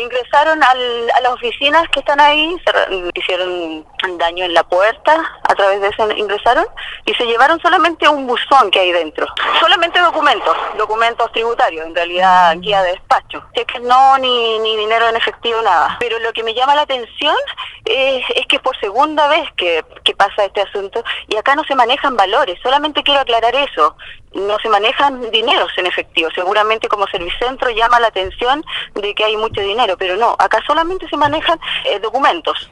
Ingresaron al, a las oficinas que están ahí, se, hicieron daño en la puerta, a través de eso ingresaron y se llevaron solamente un buzón que hay dentro. Solamente documentos, documentos tributarios, en realidad guía de despacho. que no, ni, ni dinero en efectivo, nada. Pero lo que me llama la atención es, es que por segunda vez que, que pasa este asunto y acá no se manejan valores, solamente quiero aclarar eso no se manejan dineros en efectivo. Seguramente como Servicentro llama la atención de que hay mucho dinero, pero no, acá solamente se manejan eh, documentos.